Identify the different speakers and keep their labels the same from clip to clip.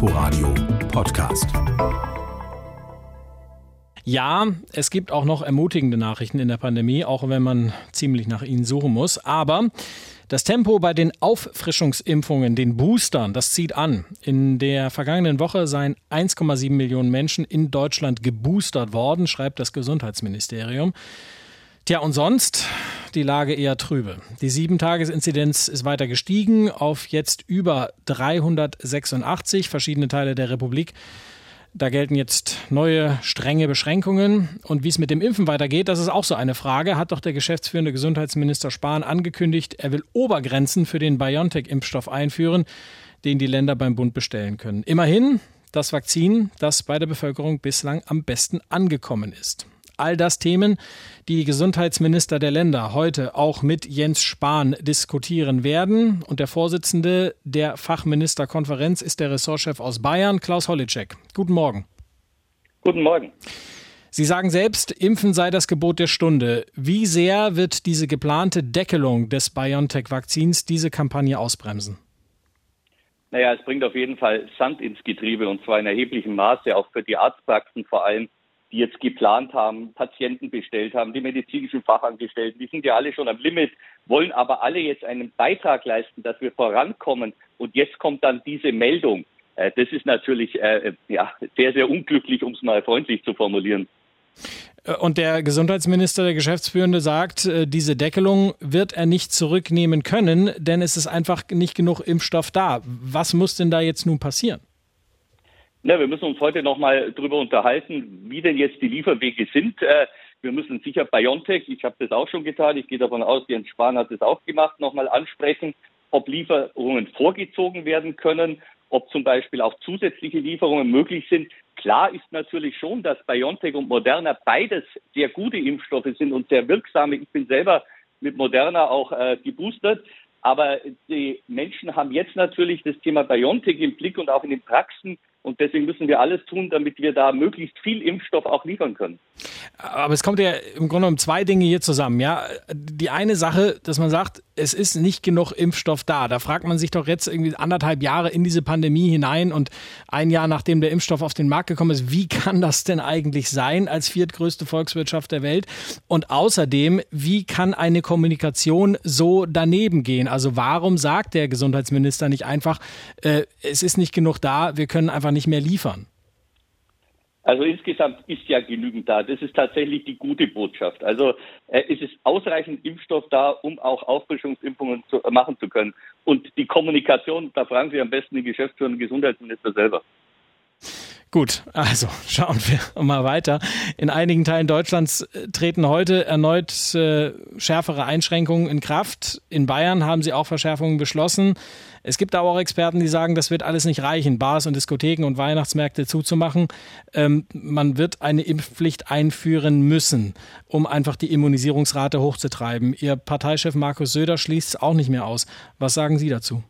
Speaker 1: Inforadio Podcast.
Speaker 2: Ja, es gibt auch noch ermutigende Nachrichten in der Pandemie, auch wenn man ziemlich nach ihnen suchen muss. Aber das Tempo bei den Auffrischungsimpfungen, den Boostern, das zieht an. In der vergangenen Woche seien 1,7 Millionen Menschen in Deutschland geboostert worden, schreibt das Gesundheitsministerium. Tja, und sonst die Lage eher trübe. Die Sieben-Tages-Inzidenz ist weiter gestiegen auf jetzt über 386 verschiedene Teile der Republik da gelten jetzt neue strenge Beschränkungen. Und wie es mit dem Impfen weitergeht, das ist auch so eine Frage. Hat doch der geschäftsführende Gesundheitsminister Spahn angekündigt, er will Obergrenzen für den BioNTech-Impfstoff einführen, den die Länder beim Bund bestellen können. Immerhin das Vakzin, das bei der Bevölkerung bislang am besten angekommen ist. All das Themen, die Gesundheitsminister der Länder heute auch mit Jens Spahn diskutieren werden. Und der Vorsitzende der Fachministerkonferenz ist der Ressortchef aus Bayern, Klaus Hollitschek. Guten Morgen.
Speaker 3: Guten Morgen.
Speaker 2: Sie sagen selbst, Impfen sei das Gebot der Stunde. Wie sehr wird diese geplante Deckelung des BioNTech-Vakzins diese Kampagne ausbremsen?
Speaker 3: Naja, es bringt auf jeden Fall Sand ins Getriebe und zwar in erheblichem Maße, auch für die Arztpraxen vor allem die jetzt geplant haben, Patienten bestellt haben, die medizinischen Fachangestellten, die sind ja alle schon am Limit, wollen aber alle jetzt einen Beitrag leisten, dass wir vorankommen. Und jetzt kommt dann diese Meldung. Äh, das ist natürlich äh, ja, sehr, sehr unglücklich, um es mal freundlich zu formulieren.
Speaker 2: Äh, und der Gesundheitsminister, der Geschäftsführende, sagt, diese Deckelung wird er nicht zurücknehmen können, denn es ist einfach nicht genug Impfstoff da. Was muss denn da jetzt nun passieren?
Speaker 3: Ja, wir müssen uns heute nochmal darüber unterhalten, wie denn jetzt die Lieferwege sind. Äh, wir müssen sicher BioNTech, ich habe das auch schon getan, ich gehe davon aus, Jens Spahn hat das auch gemacht, nochmal ansprechen, ob Lieferungen vorgezogen werden können, ob zum Beispiel auch zusätzliche Lieferungen möglich sind. Klar ist natürlich schon, dass BioNTech und Moderna beides sehr gute Impfstoffe sind und sehr wirksame. Ich bin selber mit Moderna auch äh, geboostert. Aber die Menschen haben jetzt natürlich das Thema BioNTech im Blick und auch in den Praxen und deswegen müssen wir alles tun, damit wir da möglichst viel Impfstoff auch liefern können.
Speaker 2: Aber es kommt ja im Grunde um zwei Dinge hier zusammen. Ja, die eine Sache, dass man sagt, es ist nicht genug Impfstoff da. Da fragt man sich doch jetzt irgendwie anderthalb Jahre in diese Pandemie hinein und ein Jahr nachdem der Impfstoff auf den Markt gekommen ist, wie kann das denn eigentlich sein als viertgrößte Volkswirtschaft der Welt? Und außerdem, wie kann eine Kommunikation so daneben gehen? Also warum sagt der Gesundheitsminister nicht einfach, äh, es ist nicht genug da, wir können einfach nicht mehr liefern?
Speaker 3: Also insgesamt ist ja genügend da. Das ist tatsächlich die gute Botschaft. Also äh, es ist ausreichend Impfstoff da, um auch Auffrischungsimpfungen zu, äh, machen zu können. Und die Kommunikation, da fragen Sie am besten den geschäftsführenden Gesundheitsminister selber.
Speaker 2: Gut, also schauen wir mal weiter. In einigen Teilen Deutschlands äh, treten heute erneut äh, schärfere Einschränkungen in Kraft. In Bayern haben sie auch Verschärfungen beschlossen. Es gibt aber auch Experten, die sagen, das wird alles nicht reichen, Bars und Diskotheken und Weihnachtsmärkte zuzumachen. Ähm, man wird eine Impfpflicht einführen müssen, um einfach die Immunisierungsrate hochzutreiben. Ihr Parteichef Markus Söder schließt es auch nicht mehr aus. Was sagen Sie dazu?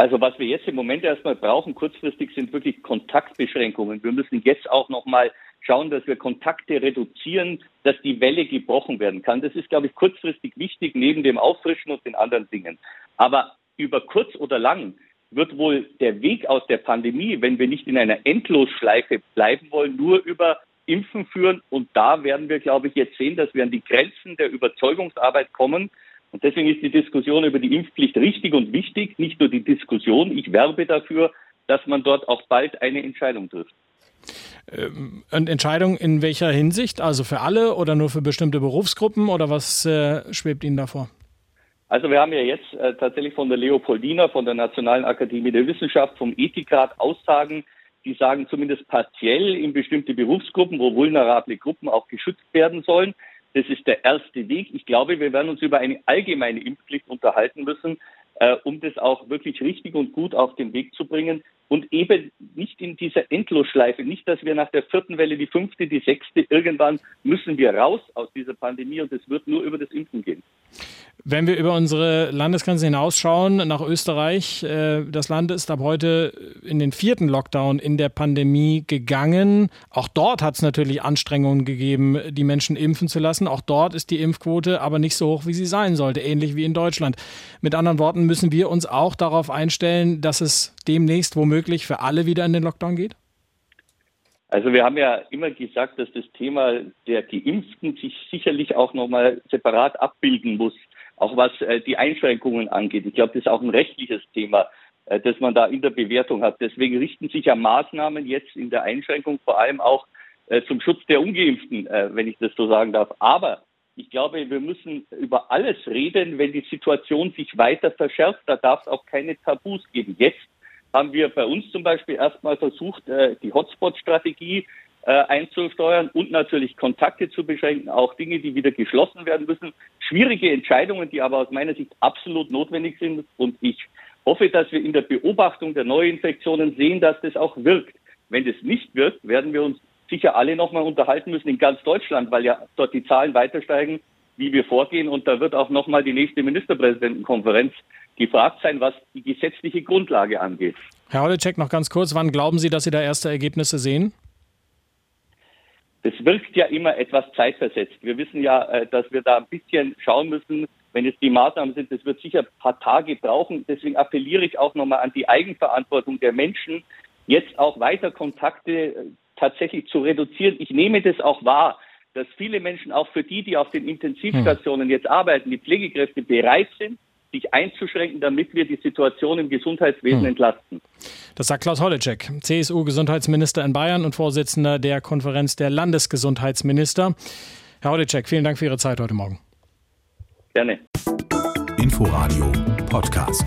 Speaker 3: Also was wir jetzt im Moment erstmal brauchen, kurzfristig, sind wirklich Kontaktbeschränkungen. Wir müssen jetzt auch nochmal schauen, dass wir Kontakte reduzieren, dass die Welle gebrochen werden kann. Das ist, glaube ich, kurzfristig wichtig, neben dem Auffrischen und den anderen Dingen. Aber über kurz oder lang wird wohl der Weg aus der Pandemie, wenn wir nicht in einer Endlosschleife bleiben wollen, nur über Impfen führen. Und da werden wir, glaube ich, jetzt sehen, dass wir an die Grenzen der Überzeugungsarbeit kommen, und deswegen ist die Diskussion über die Impfpflicht richtig und wichtig. Nicht nur die Diskussion. Ich werbe dafür, dass man dort auch bald eine Entscheidung trifft.
Speaker 2: Ähm, eine Entscheidung in welcher Hinsicht? Also für alle oder nur für bestimmte Berufsgruppen oder was äh, schwebt Ihnen davor?
Speaker 3: Also wir haben ja jetzt äh, tatsächlich von der Leopoldina, von der Nationalen Akademie der Wissenschaft, vom Ethikrat Aussagen, die sagen zumindest partiell in bestimmte Berufsgruppen, wo vulnerable Gruppen auch geschützt werden sollen. Das ist der erste Weg. Ich glaube, wir werden uns über eine allgemeine Impfpflicht unterhalten müssen, äh, um das auch wirklich richtig und gut auf den Weg zu bringen und eben nicht in dieser Endlosschleife, nicht, dass wir nach der vierten Welle die fünfte, die sechste, irgendwann müssen wir raus aus dieser Pandemie und es wird nur über das Impfen gehen.
Speaker 2: Wenn wir über unsere Landesgrenze hinausschauen nach Österreich, äh, das Land ist ab heute in den vierten Lockdown in der Pandemie gegangen. Auch dort hat es natürlich Anstrengungen gegeben, die Menschen impfen zu lassen. Auch dort ist die Impfquote aber nicht so hoch, wie sie sein sollte, ähnlich wie in Deutschland. Mit anderen Worten, müssen wir uns auch darauf einstellen, dass es demnächst womöglich für alle wieder in den Lockdown geht?
Speaker 3: Also wir haben ja immer gesagt, dass das Thema der Geimpften sich sicherlich auch nochmal separat abbilden muss, auch was äh, die Einschränkungen angeht. Ich glaube, das ist auch ein rechtliches Thema, äh, das man da in der Bewertung hat. Deswegen richten sich ja Maßnahmen jetzt in der Einschränkung vor allem auch äh, zum Schutz der Ungeimpften, wenn ich das so sagen darf. Aber ich glaube, wir müssen über alles reden, wenn die Situation sich weiter verschärft. Da darf es auch keine Tabus geben. Jetzt haben wir bei uns zum Beispiel erstmal versucht, die Hotspot-Strategie äh, einzusteuern und natürlich Kontakte zu beschränken, auch Dinge, die wieder geschlossen werden müssen. Schwierige Entscheidungen, die aber aus meiner Sicht absolut notwendig sind. Und ich hoffe, dass wir in der Beobachtung der Neuinfektionen sehen, dass das auch wirkt. Wenn das nicht wirkt, werden wir uns sicher alle nochmal unterhalten müssen in ganz Deutschland, weil ja dort die Zahlen weiter steigen, wie wir vorgehen. Und da wird auch nochmal die nächste Ministerpräsidentenkonferenz gefragt sein, was die gesetzliche Grundlage angeht.
Speaker 2: Herr Holleczek, noch ganz kurz, wann glauben Sie, dass Sie da erste Ergebnisse sehen?
Speaker 3: Das wirkt ja immer etwas zeitversetzt. Wir wissen ja, äh, dass wir da ein bisschen schauen müssen, wenn es die Maßnahmen sind, das wird sicher ein paar Tage brauchen. Deswegen appelliere ich auch nochmal an die Eigenverantwortung der Menschen, jetzt auch weiter Kontakte äh, tatsächlich zu reduzieren. Ich nehme das auch wahr, dass viele Menschen, auch für die, die auf den Intensivstationen hm. jetzt arbeiten, die Pflegekräfte bereit sind, sich einzuschränken, damit wir die Situation im Gesundheitswesen hm. entlasten.
Speaker 2: Das sagt Klaus Holleczek, CSU-Gesundheitsminister in Bayern und Vorsitzender der Konferenz der Landesgesundheitsminister. Herr Holleczek, vielen Dank für Ihre Zeit heute Morgen.
Speaker 3: Gerne.
Speaker 1: Inforadio Podcast.